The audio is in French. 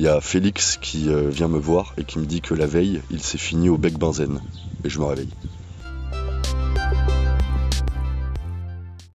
il y a Félix qui euh, vient me voir et qui me dit que la veille, il s'est fini au bec benzène. Et je me réveille.